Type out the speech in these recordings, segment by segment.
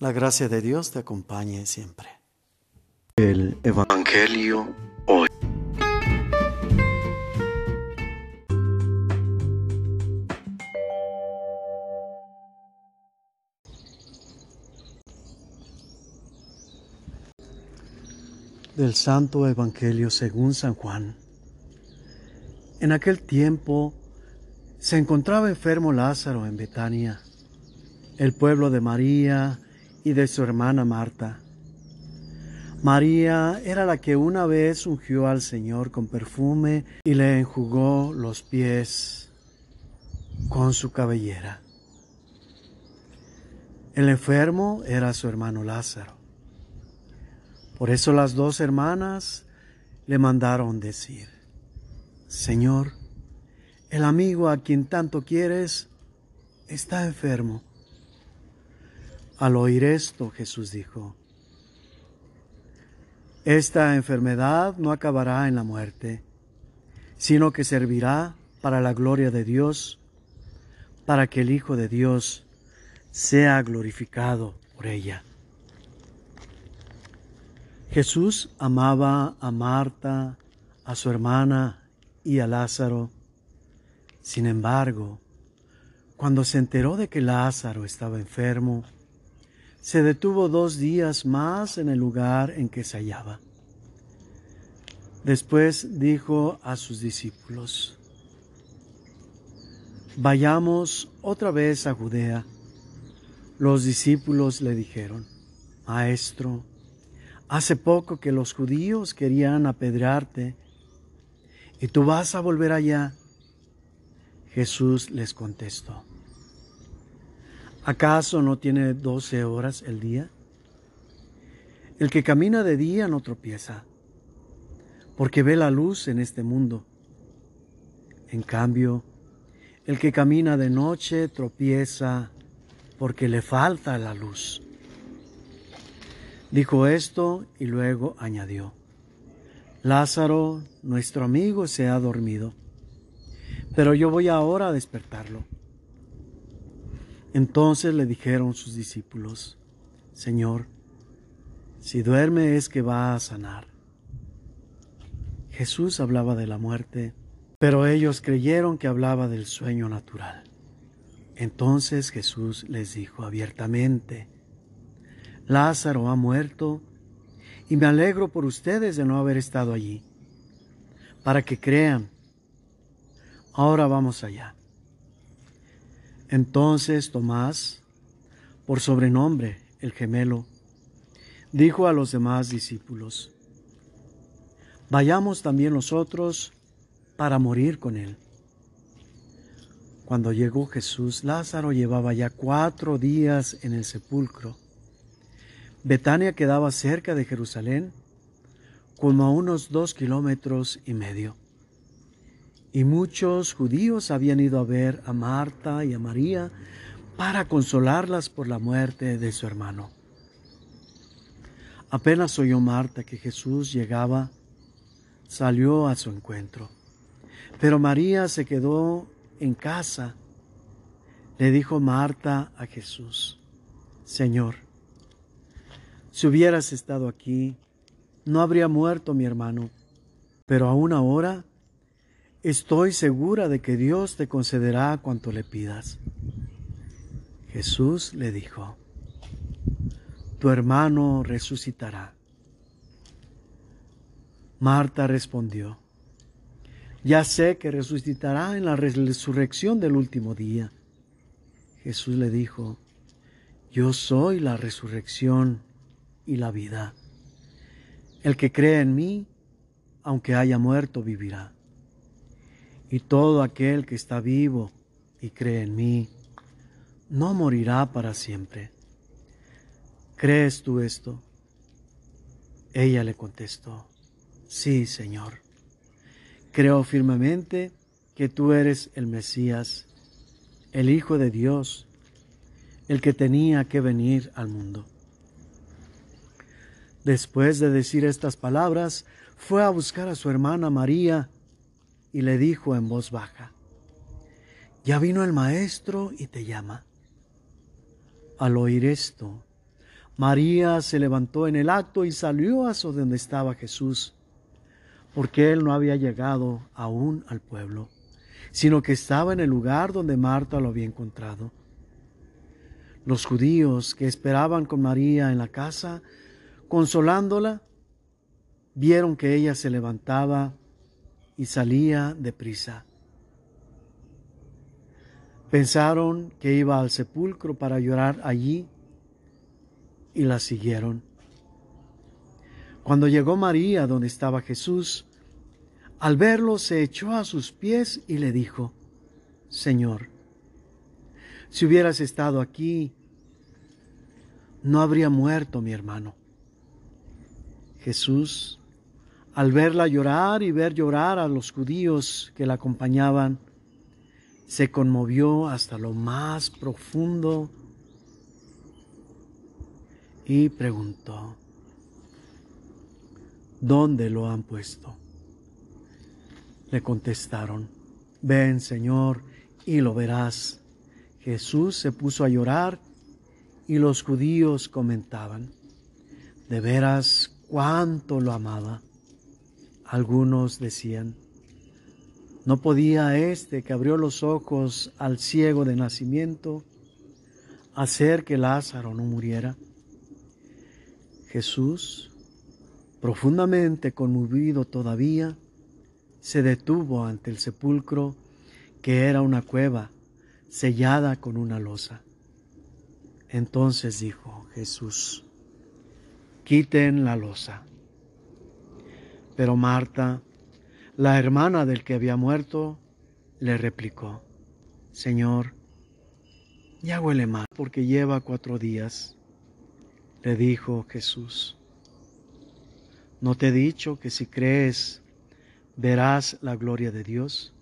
La gracia de Dios te acompañe siempre. El Evangelio hoy. Del Santo Evangelio según San Juan. En aquel tiempo se encontraba enfermo Lázaro en Betania, el pueblo de María y de su hermana Marta. María era la que una vez ungió al Señor con perfume y le enjugó los pies con su cabellera. El enfermo era su hermano Lázaro. Por eso las dos hermanas le mandaron decir, Señor, el amigo a quien tanto quieres está enfermo. Al oír esto, Jesús dijo, Esta enfermedad no acabará en la muerte, sino que servirá para la gloria de Dios, para que el Hijo de Dios sea glorificado por ella. Jesús amaba a Marta, a su hermana y a Lázaro. Sin embargo, cuando se enteró de que Lázaro estaba enfermo, se detuvo dos días más en el lugar en que se hallaba. Después dijo a sus discípulos, Vayamos otra vez a Judea. Los discípulos le dijeron, Maestro, hace poco que los judíos querían apedrearte, y tú vas a volver allá. Jesús les contestó, ¿Acaso no tiene doce horas el día? El que camina de día no tropieza, porque ve la luz en este mundo. En cambio, el que camina de noche tropieza porque le falta la luz. Dijo esto y luego añadió, Lázaro, nuestro amigo, se ha dormido, pero yo voy ahora a despertarlo. Entonces le dijeron sus discípulos, Señor, si duerme es que va a sanar. Jesús hablaba de la muerte, pero ellos creyeron que hablaba del sueño natural. Entonces Jesús les dijo abiertamente, Lázaro ha muerto y me alegro por ustedes de no haber estado allí, para que crean. Ahora vamos allá. Entonces Tomás, por sobrenombre el gemelo, dijo a los demás discípulos, vayamos también nosotros para morir con él. Cuando llegó Jesús, Lázaro llevaba ya cuatro días en el sepulcro. Betania quedaba cerca de Jerusalén, como a unos dos kilómetros y medio. Y muchos judíos habían ido a ver a Marta y a María para consolarlas por la muerte de su hermano. Apenas oyó Marta que Jesús llegaba, salió a su encuentro. Pero María se quedó en casa. Le dijo Marta a Jesús, Señor, si hubieras estado aquí, no habría muerto mi hermano, pero aún ahora Estoy segura de que Dios te concederá cuanto le pidas. Jesús le dijo, tu hermano resucitará. Marta respondió, ya sé que resucitará en la resurrección del último día. Jesús le dijo, yo soy la resurrección y la vida. El que cree en mí, aunque haya muerto, vivirá y todo aquel que está vivo y cree en mí, no morirá para siempre. ¿Crees tú esto? Ella le contestó, sí, Señor. Creo firmemente que tú eres el Mesías, el Hijo de Dios, el que tenía que venir al mundo. Después de decir estas palabras, fue a buscar a su hermana María, y le dijo en voz baja, ya vino el maestro y te llama. Al oír esto, María se levantó en el acto y salió a donde estaba Jesús, porque él no había llegado aún al pueblo, sino que estaba en el lugar donde Marta lo había encontrado. Los judíos que esperaban con María en la casa, consolándola, vieron que ella se levantaba y salía deprisa. Pensaron que iba al sepulcro para llorar allí y la siguieron. Cuando llegó María donde estaba Jesús, al verlo se echó a sus pies y le dijo, Señor, si hubieras estado aquí, no habría muerto mi hermano. Jesús, al verla llorar y ver llorar a los judíos que la acompañaban, se conmovió hasta lo más profundo y preguntó, ¿dónde lo han puesto? Le contestaron, ven Señor y lo verás. Jesús se puso a llorar y los judíos comentaban, de veras cuánto lo amaba. Algunos decían, ¿no podía este que abrió los ojos al ciego de nacimiento hacer que Lázaro no muriera? Jesús, profundamente conmovido todavía, se detuvo ante el sepulcro que era una cueva sellada con una losa. Entonces dijo Jesús, quiten la losa. Pero Marta, la hermana del que había muerto, le replicó, Señor, ya huele mal porque lleva cuatro días le dijo Jesús, ¿no te he dicho que si crees verás la gloria de Dios?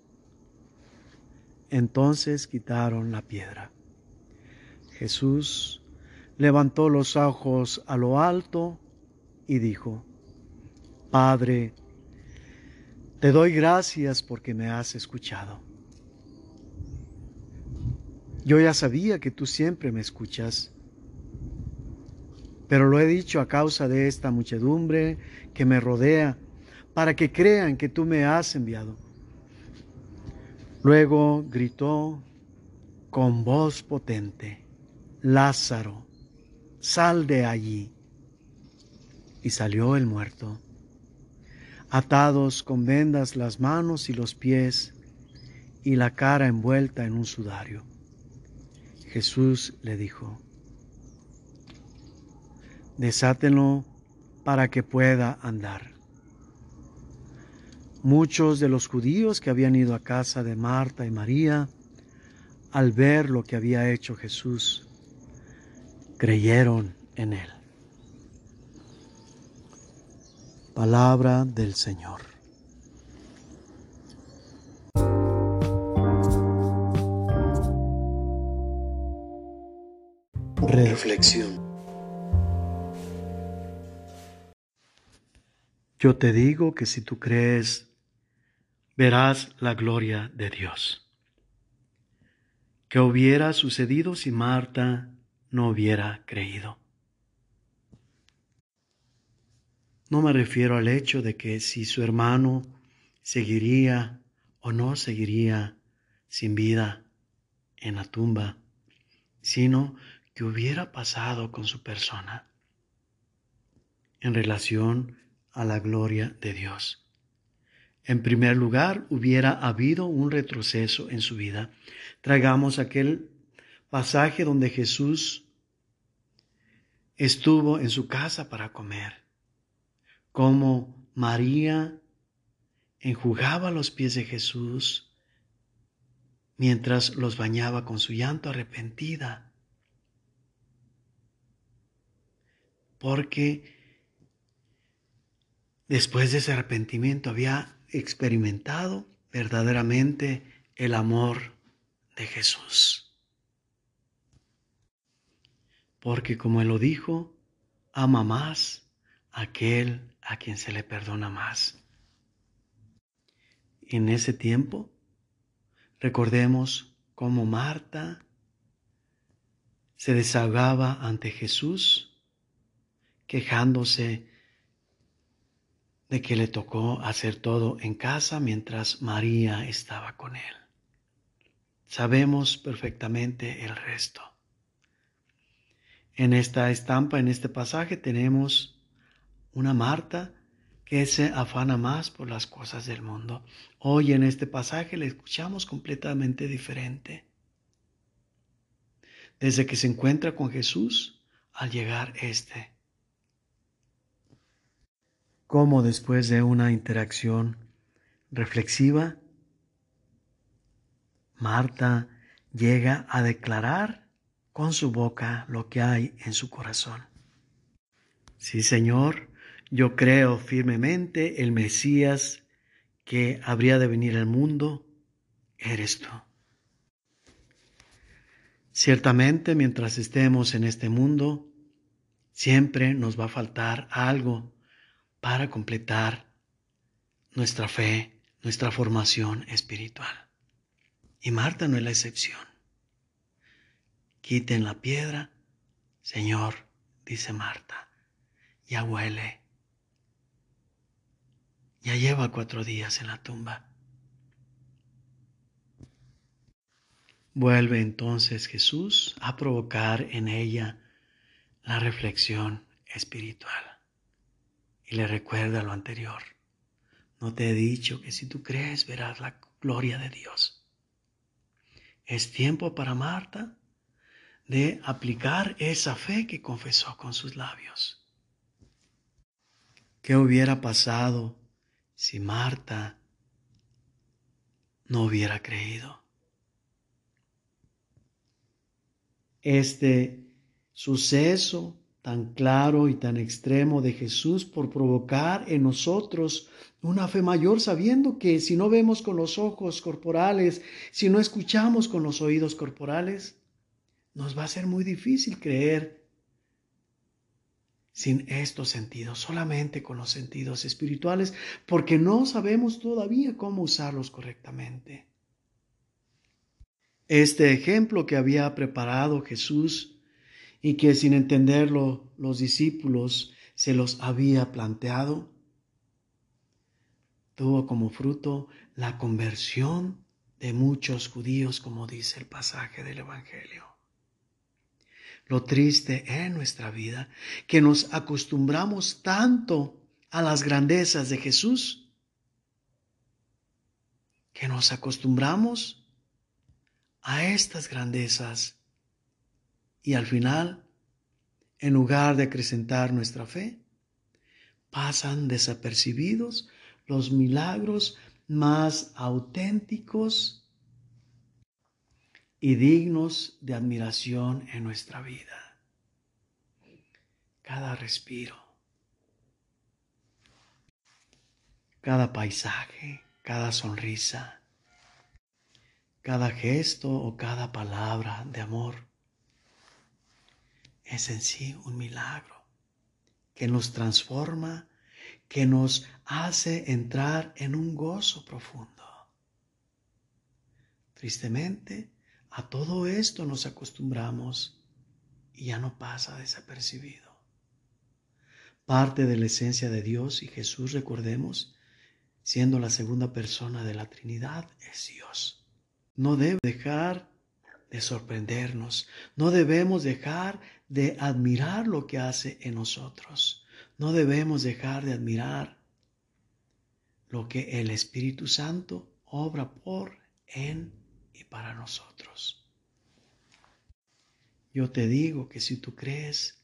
Entonces quitaron la piedra. Jesús levantó los ojos a lo alto y dijo, Padre, te doy gracias porque me has escuchado. Yo ya sabía que tú siempre me escuchas pero lo he dicho a causa de esta muchedumbre que me rodea, para que crean que tú me has enviado. Luego gritó con voz potente, Lázaro, sal de allí. Y salió el muerto, atados con vendas las manos y los pies y la cara envuelta en un sudario. Jesús le dijo, desátenlo para que pueda andar. Muchos de los judíos que habían ido a casa de Marta y María, al ver lo que había hecho Jesús, creyeron en él. Palabra del Señor. Reflexión. Yo te digo que si tú crees, verás la gloria de Dios. ¿Qué hubiera sucedido si Marta no hubiera creído? No me refiero al hecho de que si su hermano seguiría o no seguiría sin vida en la tumba, sino que hubiera pasado con su persona en relación a la gloria de Dios. En primer lugar, hubiera habido un retroceso en su vida. Traigamos aquel pasaje donde Jesús estuvo en su casa para comer, como María enjugaba los pies de Jesús mientras los bañaba con su llanto arrepentida, porque después de ese arrepentimiento había experimentado verdaderamente el amor de Jesús. Porque como él lo dijo, ama más aquel a quien se le perdona más. En ese tiempo, recordemos cómo Marta se desahogaba ante Jesús quejándose de que le tocó hacer todo en casa mientras María estaba con él. Sabemos perfectamente el resto. En esta estampa, en este pasaje, tenemos una Marta que se afana más por las cosas del mundo. Hoy en este pasaje le escuchamos completamente diferente. Desde que se encuentra con Jesús al llegar este cómo después de una interacción reflexiva, Marta llega a declarar con su boca lo que hay en su corazón. Sí, Señor, yo creo firmemente el Mesías que habría de venir al mundo, eres tú. Ciertamente, mientras estemos en este mundo, siempre nos va a faltar algo para completar nuestra fe, nuestra formación espiritual. Y Marta no es la excepción. Quiten la piedra, Señor, dice Marta, ya huele. Ya lleva cuatro días en la tumba. Vuelve entonces Jesús a provocar en ella la reflexión espiritual y le recuerda lo anterior. No te he dicho que si tú crees verás la gloria de Dios. Es tiempo para Marta de aplicar esa fe que confesó con sus labios. ¿Qué hubiera pasado si Marta no hubiera creído? Este suceso tan claro y tan extremo de Jesús por provocar en nosotros una fe mayor, sabiendo que si no vemos con los ojos corporales, si no escuchamos con los oídos corporales, nos va a ser muy difícil creer sin estos sentidos, solamente con los sentidos espirituales, porque no sabemos todavía cómo usarlos correctamente. Este ejemplo que había preparado Jesús y que sin entenderlo los discípulos se los había planteado, tuvo como fruto la conversión de muchos judíos, como dice el pasaje del Evangelio. Lo triste en nuestra vida, que nos acostumbramos tanto a las grandezas de Jesús, que nos acostumbramos a estas grandezas y al final, en lugar de acrecentar nuestra fe, pasan desapercibidos los milagros más auténticos y dignos de admiración en nuestra vida. Cada respiro, cada paisaje, cada sonrisa, cada gesto o cada palabra de amor es en sí un milagro que nos transforma, que nos hace entrar en un gozo profundo. Tristemente, a todo esto nos acostumbramos y ya no pasa desapercibido. Parte de la esencia de Dios y Jesús, recordemos, siendo la segunda persona de la Trinidad, es Dios. No debe dejar de sorprendernos, no debemos dejar de admirar lo que hace en nosotros. No debemos dejar de admirar lo que el Espíritu Santo obra por, en y para nosotros. Yo te digo que si tú crees,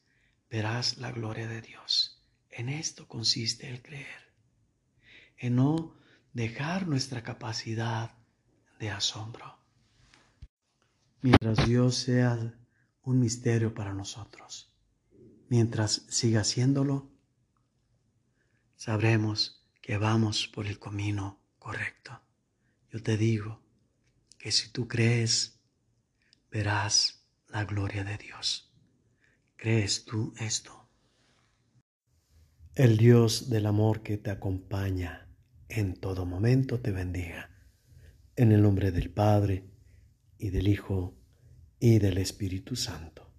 verás la gloria de Dios. En esto consiste el creer, en no dejar nuestra capacidad de asombro. Mientras Dios sea un misterio para nosotros. Mientras siga haciéndolo, sabremos que vamos por el camino correcto. Yo te digo que si tú crees, verás la gloria de Dios. ¿Crees tú esto? El Dios del amor que te acompaña en todo momento te bendiga. En el nombre del Padre, y del Hijo, y del Espíritu Santo.